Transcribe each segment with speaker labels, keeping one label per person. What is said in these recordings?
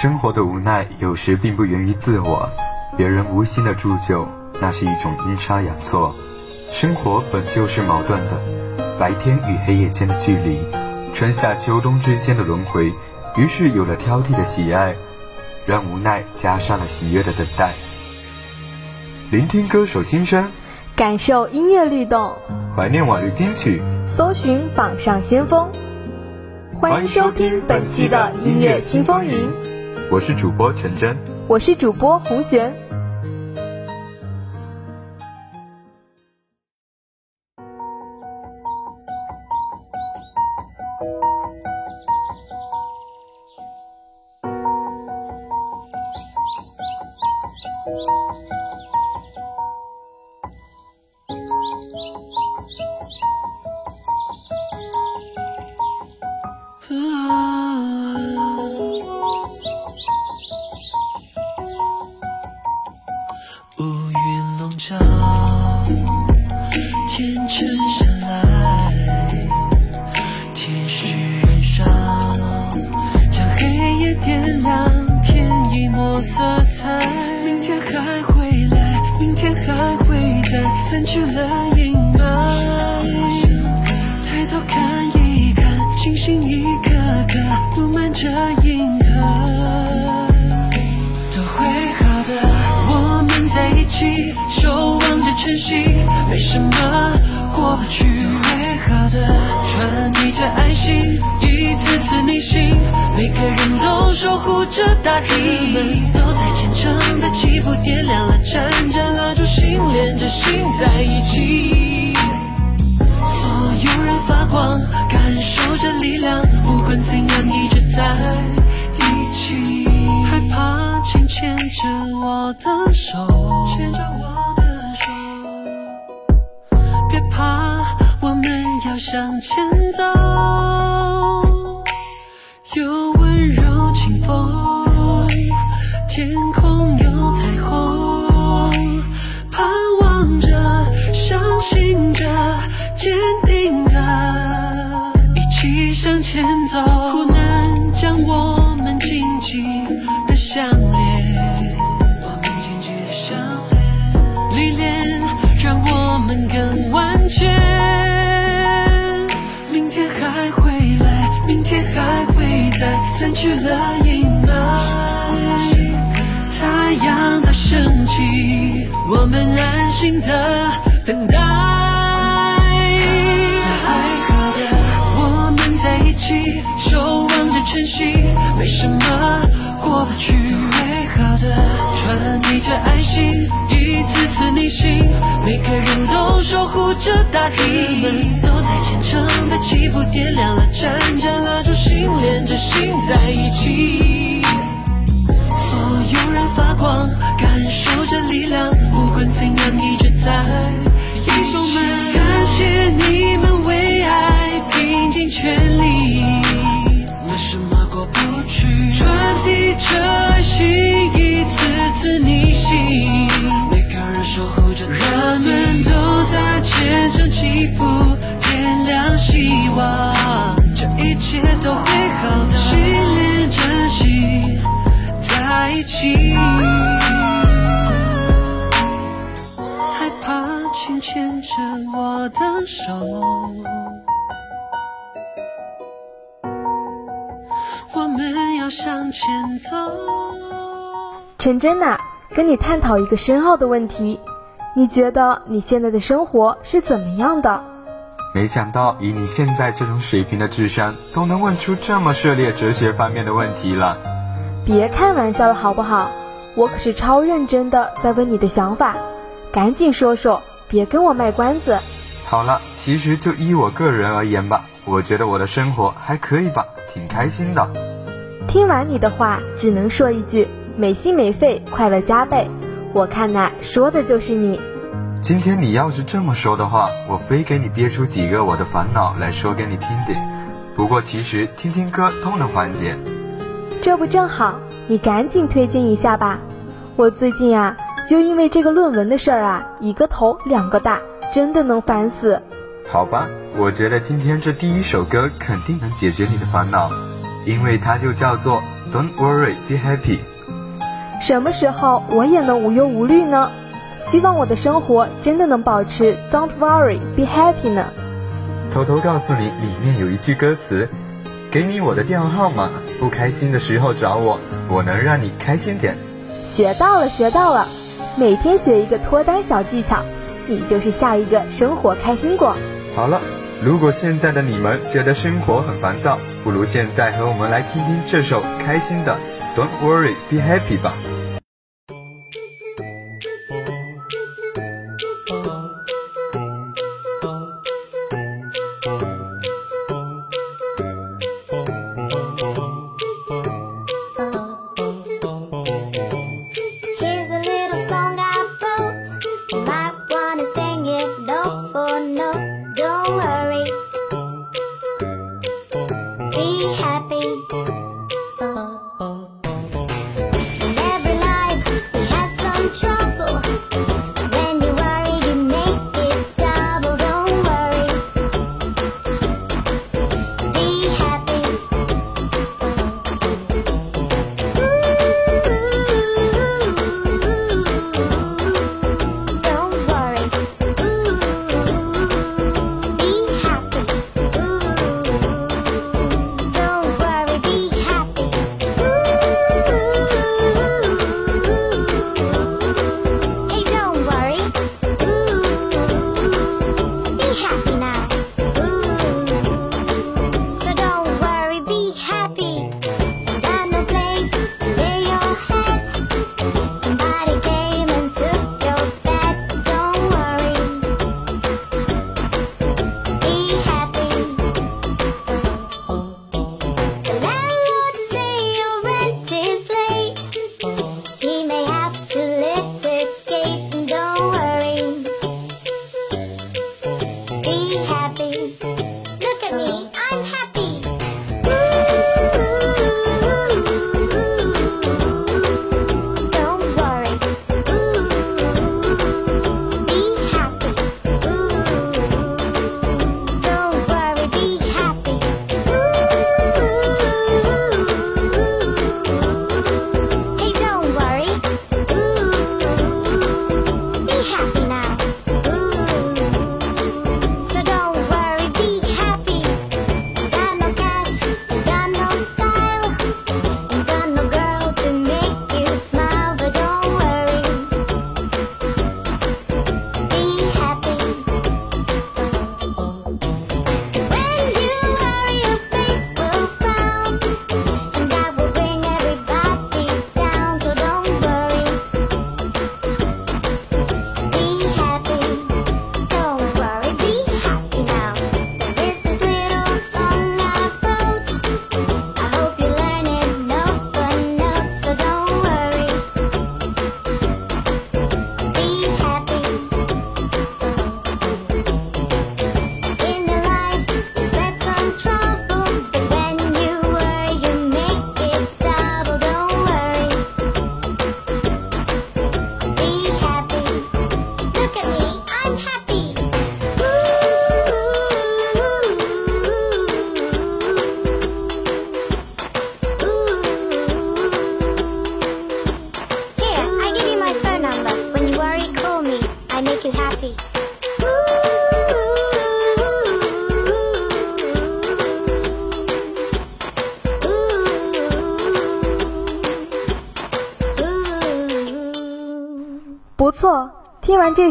Speaker 1: 生活的无奈有时并不源于自我，别人无心的铸就，那是一种阴差阳错。生活本就是矛盾的，白天与黑夜间的距离，春夏秋冬之间的轮回，于是有了挑剔的喜爱，让无奈加上了喜悦的等待。聆听歌手心声，
Speaker 2: 感受音乐律动，
Speaker 1: 怀念往日金曲，
Speaker 2: 搜寻榜上先锋。欢迎收听本期的音乐新风云，
Speaker 1: 我是主播陈真，
Speaker 2: 我是主播洪璇。
Speaker 3: 去了阴霾，抬头看一看，星星一颗颗布满着银河，都会好的。我们在一起，守望着晨曦，没什么过不去。都会好的，传递着爱心，一次次逆行，每个人都守护着大地。我们都在虔诚的祈福，点亮了盏盏蜡烛，心连着心。在一起，所有人发光，感受着力量，不管怎样一直在一起。害怕，请牵着我的手，牵着我的手。别怕，我们要向前走。更完全。明天还会来，明天还会在，散去了阴霾。太阳在升起，我们安心的等待。我们在一起守望着晨曦，没什么过不去。都会好的，传递着爱心，一次次逆行，每个人都守护着大地。我们都在虔诚的祈福，点亮了盏盏蜡烛，心连着心在一起。所有人发光，感受着力量，不管怎样一直在一起。感谢你们为爱拼尽全力。没什么过不去传递着着，人们都在虔诚祈福，点亮希望，这一切都会好的。心连着心，在一起。害怕，请牵着我的手。我们要向前走。
Speaker 2: 陈真呐，跟你探讨一个深奥的问题，你觉得你现在的生活是怎么样的？
Speaker 1: 没想到以你现在这种水平的智商，都能问出这么涉猎哲学方面的问题了。
Speaker 2: 别开玩笑了好不好？我可是超认真的在问你的想法，赶紧说说，别跟我卖关子。
Speaker 1: 好了，其实就依我个人而言吧，我觉得我的生活还可以吧。挺开心的。
Speaker 2: 听完你的话，只能说一句：没心没肺，快乐加倍。我看呐，说的就是你。
Speaker 1: 今天你要是这么说的话，我非给你憋出几个我的烦恼来说给你听的。不过其实听听歌都能缓解。
Speaker 2: 这不正好？你赶紧推荐一下吧。我最近啊，就因为这个论文的事儿啊，一个头两个大，真的能烦死。
Speaker 1: 好吧，我觉得今天这第一首歌肯定能解决你的烦恼。
Speaker 4: 因为它就叫做 Don't worry, be happy。
Speaker 2: 什么时候我也能无忧无虑呢？希望我的生活真的能保持 Don't worry, be happy 呢。
Speaker 4: 偷偷告诉你，里面有一句歌词：给你我的电话号码，不开心的时候找我，我能让你开心点。
Speaker 2: 学到了，学到了，每天学一个脱单小技巧，你就是下一个生活开心果。
Speaker 4: 好了，如果现在的你们觉得生活很烦躁，不如现在和我们来听听这首开心的 Don't worry, be happy 吧。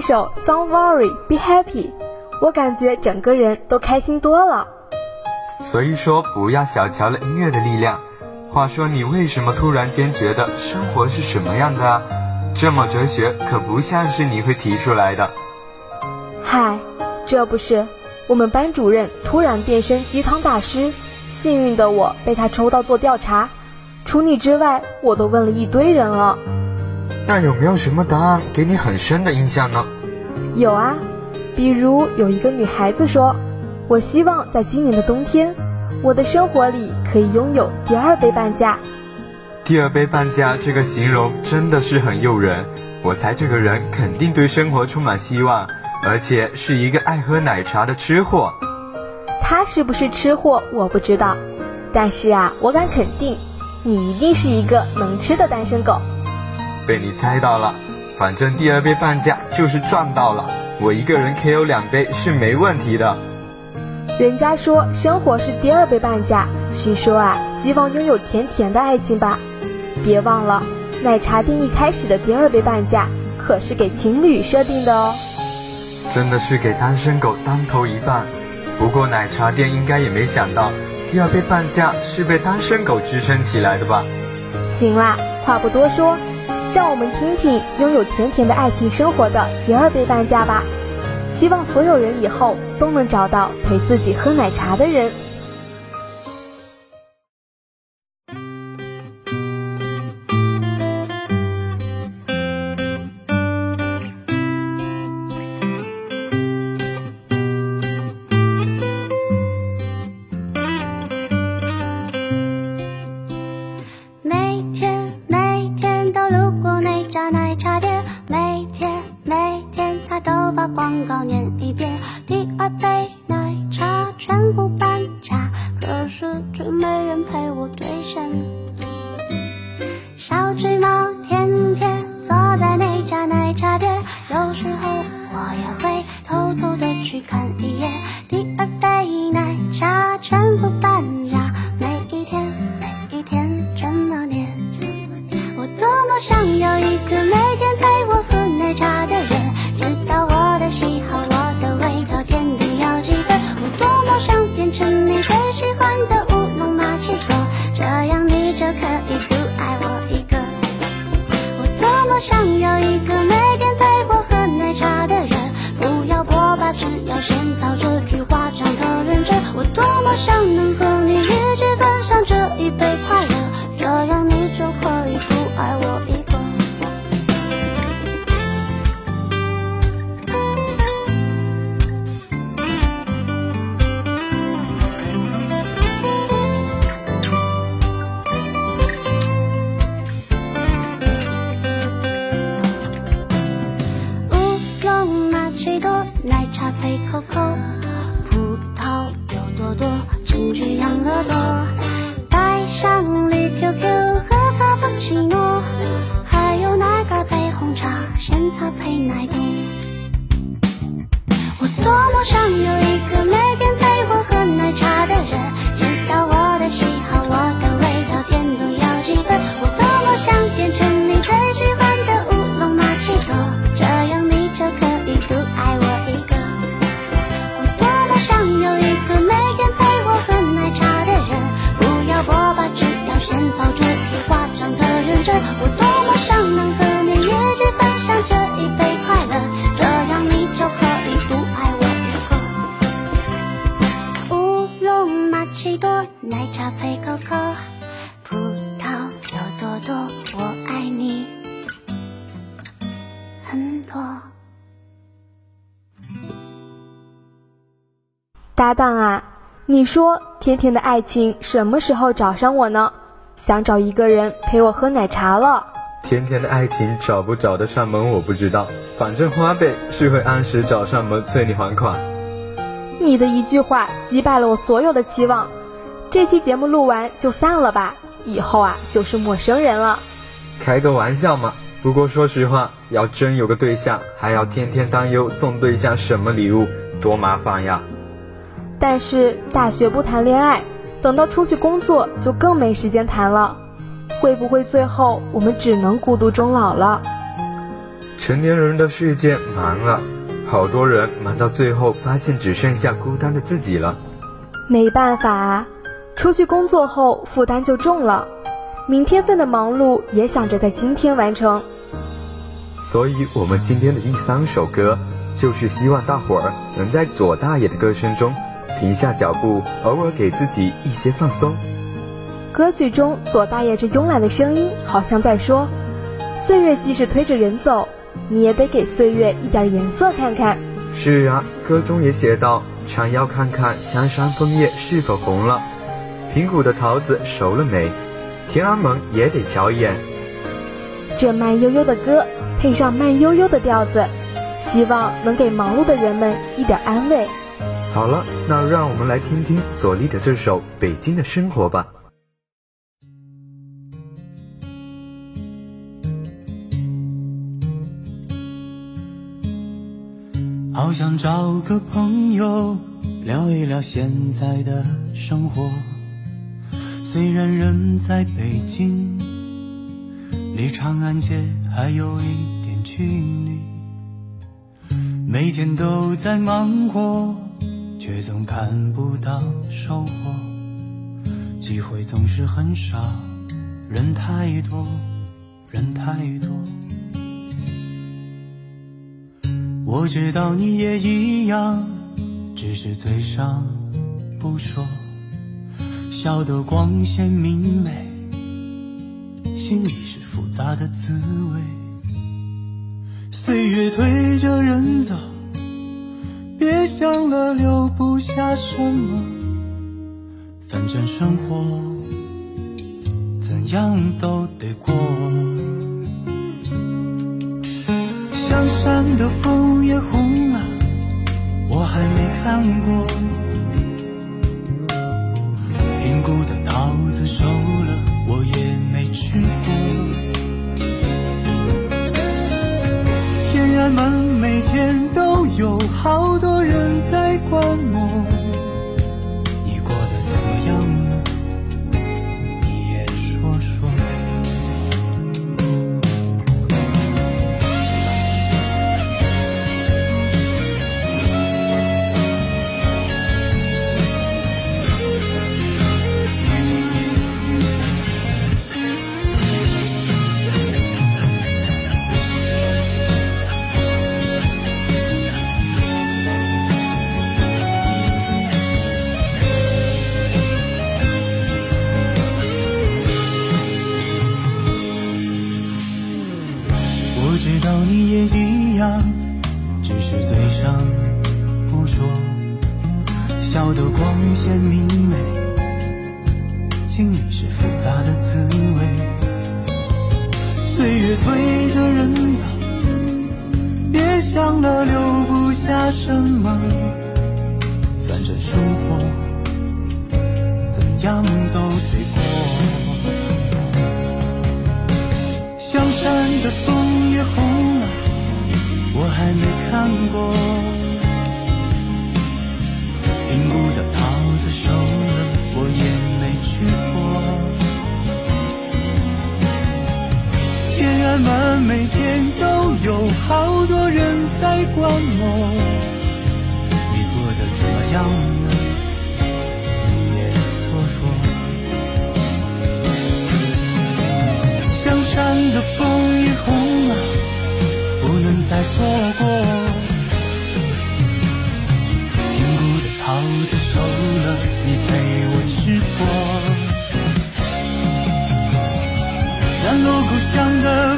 Speaker 2: 首 Don't Worry, Be Happy，我感觉整个人都开心多了。
Speaker 4: 所以说，不要小瞧了音乐的力量。话说，你为什么突然间觉得生活是什么样的啊？这么哲学，可不像是你会提出来的。
Speaker 2: 嗨，这不是我们班主任突然变身鸡汤大师，幸运的我被他抽到做调查。除你之外，我都问了一堆人了。
Speaker 4: 那有没有什么答案给你很深的印象呢？
Speaker 2: 有啊，比如有一个女孩子说：“我希望在今年的冬天，我的生活里可以拥有第二杯半价。”
Speaker 4: 第二杯半价这个形容真的是很诱人。我猜这个人肯定对生活充满希望，而且是一个爱喝奶茶的吃货。
Speaker 2: 他是不是吃货我不知道，
Speaker 5: 但是啊，我敢肯定，你一定是一个能吃的单身狗。
Speaker 1: 被你猜到了，反正第二杯半价就是赚到了，我一个人 KO 两杯是没问题的。
Speaker 5: 人家说生活是第二杯半价，是说啊，希望拥有甜甜的爱情吧。别忘了，奶茶店一开始的第二杯半价可是给情侣设定的哦。
Speaker 1: 真的是给单身狗当头一棒。不过奶茶店应该也没想到，第二杯半价是被单身狗支撑起来的吧？
Speaker 5: 行啦，话不多说，让我们听听拥有甜甜的爱情生活的第二杯半价吧。希望所有人以后都能找到陪自己喝奶茶的人。我兑现小橘猫天天坐在那家奶茶店有时候我也会偷偷的去看一眼多想能和配狗狗，葡萄有多多，我爱你很多搭档啊，你说甜甜的爱情什么时候找上我呢？想找一个人陪我喝奶茶了。
Speaker 1: 甜甜的爱情找不找得上门我不知道，反正花呗是会按时找上门催你还款。
Speaker 5: 你的一句话击败了我所有的期望，这期节目录完就散了吧，以后啊就是陌生人了。
Speaker 1: 开个玩笑嘛，不过说实话，要真有个对象，还要天天担忧送对象什么礼物，多麻烦呀。
Speaker 5: 但是大学不谈恋爱，等到出去工作就更没时间谈了。会不会最后我们只能孤独终老了？
Speaker 1: 成年人的世界忙了，好多人忙到最后发现只剩下孤单的自己了。
Speaker 5: 没办法啊，出去工作后负担就重了，明天份的忙碌也想着在今天完成。
Speaker 1: 所以我们今天的第三首歌，就是希望大伙儿能在左大爷的歌声中。停下脚步，偶尔给自己一些放松。
Speaker 5: 歌曲中左大爷这慵懒的声音，好像在说：“岁月即使推着人走，你也得给岁月一点颜色看看。”
Speaker 1: 是啊，歌中也写到：“常要看看香山枫叶是否红了，平谷的桃子熟了没，天安门也得瞧一眼。”
Speaker 5: 这慢悠悠的歌，配上慢悠悠的调子，希望能给忙碌的人们一点安慰。
Speaker 1: 好了，那让我们来听听左立的这首《北京的生活》吧。
Speaker 6: 好想找个朋友聊一聊现在的生活。虽然人在北京，离长安街还有一点距离，每天都在忙活，却总看不到收获。机会总是很少，人太多，人太多。我知道你也一样，只是嘴上不说，笑得光鲜明媚，心里是复杂的滋味。岁月推着人走，别想了留不下什么，反正生活怎样都得过。香山的枫叶红了，我还没看过；有好多人在观摩，每天都有好多人在观摩，你过得怎么样呢？你也说说。香山的枫叶红了，不能再错过。平谷的桃子熟了，你陪我吃过。南锣鼓巷的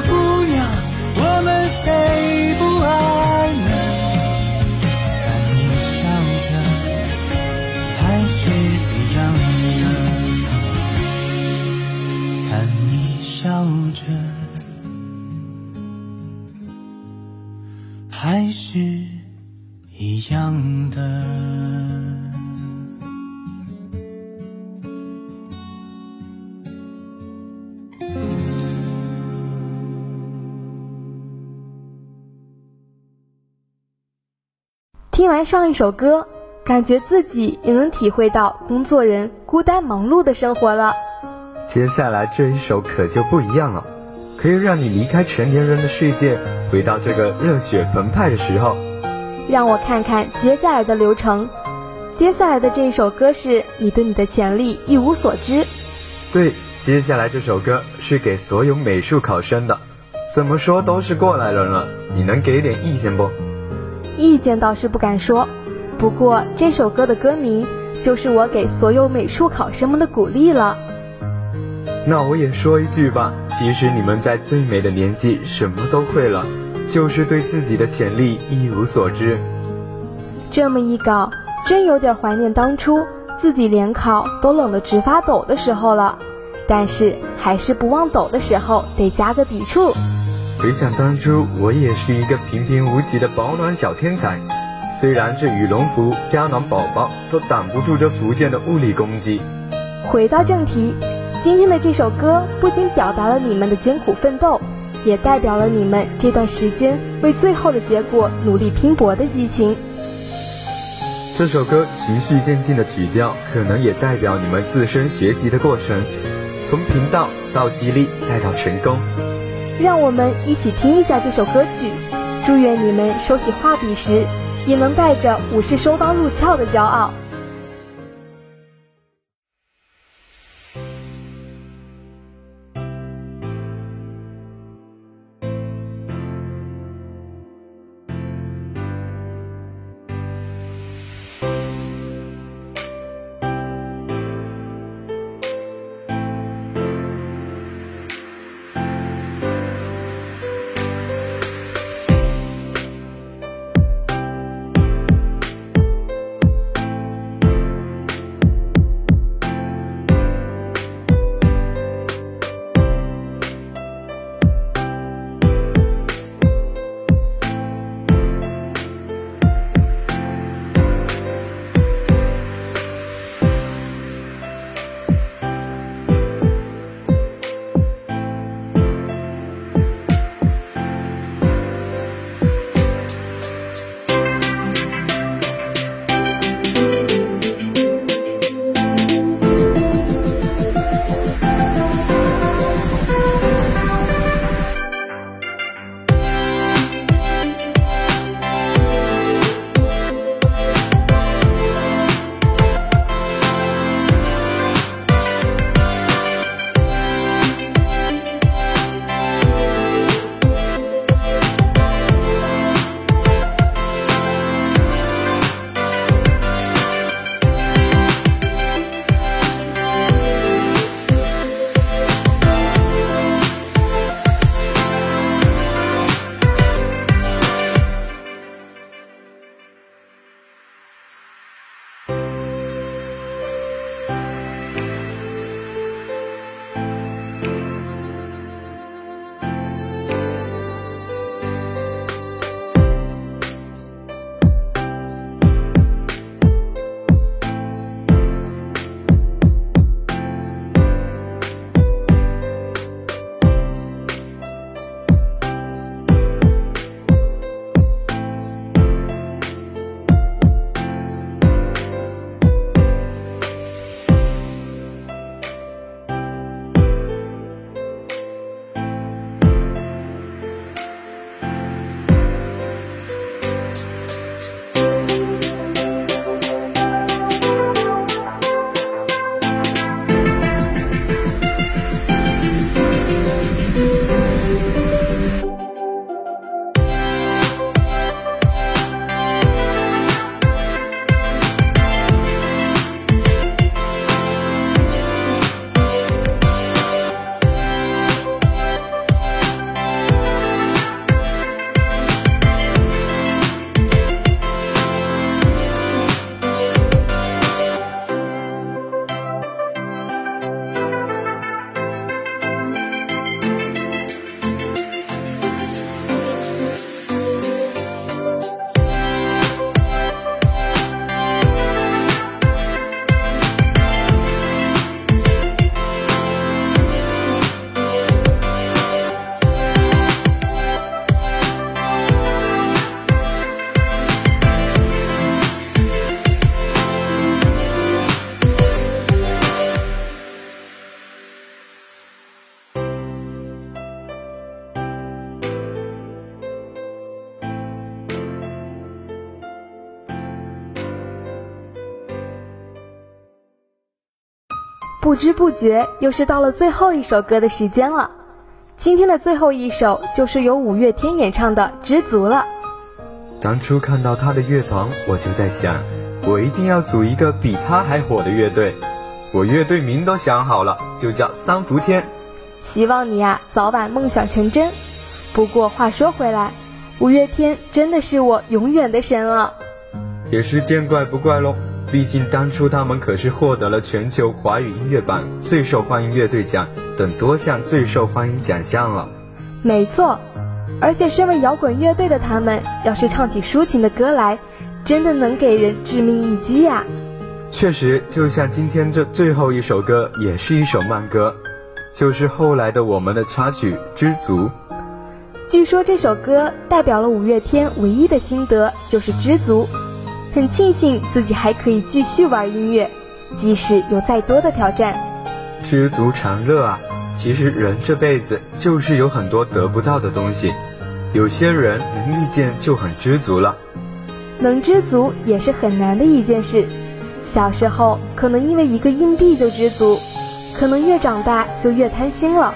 Speaker 2: 听完上一首歌，感觉自己也能体会到工作人孤单忙碌的生活了。
Speaker 1: 接下来这一首可就不一样了，可以让你离开成年人的世界，回到这个热血澎湃的时候。
Speaker 2: 让我看看接下来的流程。接下来的这一首歌是你对你的潜力一无所知。
Speaker 1: 对，接下来这首歌是给所有美术考生的。怎么说都是过来人了，你能给点意见不？
Speaker 2: 意见倒是不敢说，不过这首歌的歌名就是我给所有美术考生们的鼓励了。
Speaker 1: 那我也说一句吧，其实你们在最美的年纪什么都会了，就是对自己的潜力一无所知。
Speaker 2: 这么一搞，真有点怀念当初自己联考都冷得直发抖的时候了。但是还是不忘抖的时候得加个笔触。
Speaker 1: 回想当初，我也是一个平平无奇的保暖小天才，虽然这羽绒服、加暖宝宝都挡不住这福建的物理攻击。
Speaker 2: 回到正题，今天的这首歌不仅表达了你们的艰苦奋斗，也代表了你们这段时间为最后的结果努力拼搏的激情。
Speaker 1: 这首歌循序渐进的曲调，可能也代表你们自身学习的过程，从频道到激励再到成功。
Speaker 2: 让我们一起听一下这首歌曲，祝愿你们收起画笔时，也能带着武士收刀入鞘的骄傲。不知不觉又是到了最后一首歌的时间了。今天的最后一首就是由五月天演唱的《知足》了。
Speaker 1: 当初看到他的乐团，我就在想，我一定要组一个比他还火的乐队。我乐队名都想好了，就叫三伏天。
Speaker 2: 希望你呀早晚梦想成真。不过话说回来，五月天真的是我永远的神了。
Speaker 1: 也是见怪不怪喽。毕竟当初他们可是获得了全球华语音乐榜最受欢迎乐队奖等多项最受欢迎奖项了。
Speaker 2: 没错，而且身为摇滚乐队的他们，要是唱起抒情的歌来，真的能给人致命一击呀！
Speaker 1: 确实，就像今天这最后一首歌，也是一首慢歌，就是后来的我们的插曲《知足》。
Speaker 2: 据说这首歌代表了五月天唯一的心得，就是知足。很庆幸自己还可以继续玩音乐，即使有再多的挑战。
Speaker 1: 知足常乐啊！其实人这辈子就是有很多得不到的东西，有些人能遇见就很知足了。
Speaker 2: 能知足也是很难的一件事。小时候可能因为一个硬币就知足，可能越长大就越贪心了，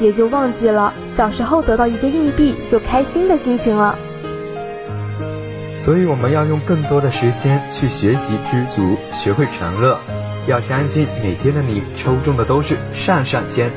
Speaker 2: 也就忘记了小时候得到一个硬币就开心的心情了。
Speaker 1: 所以我们要用更多的时间去学习知足，学会长乐。要相信每天的你抽中的都是上上签。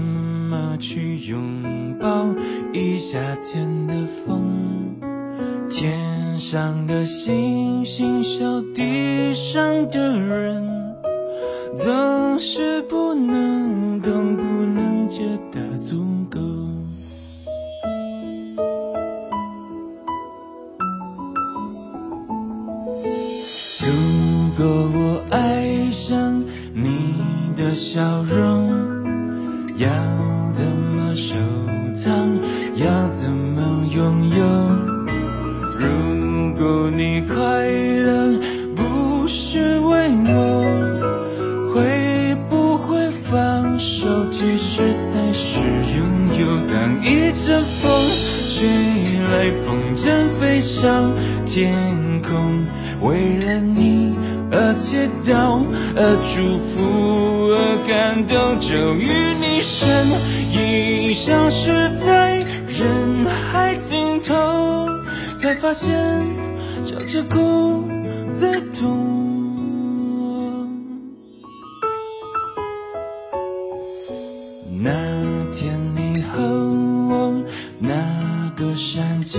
Speaker 3: 怎么去拥抱一夏天的风。天上的星星笑地上的人总是不能懂不能觉得足。上天空，为了你而祈祷，而祝福，而感动，就与你身影消失在人海尽头，才发现。笑着哭最痛。那天你和我那个山丘，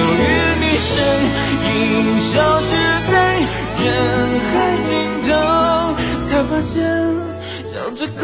Speaker 3: 终于。你身影消失在人海尽头，才发现笑着哭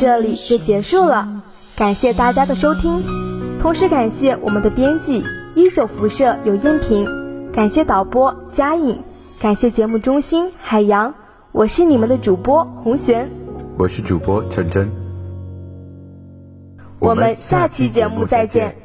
Speaker 2: 这里就结束了，感谢大家的收听，同时感谢我们的编辑一九辐射有音频，感谢导播佳颖，感谢节目中心海洋。我是你们的主播红璇，
Speaker 1: 我是主播陈真，
Speaker 2: 我们下期节目再见。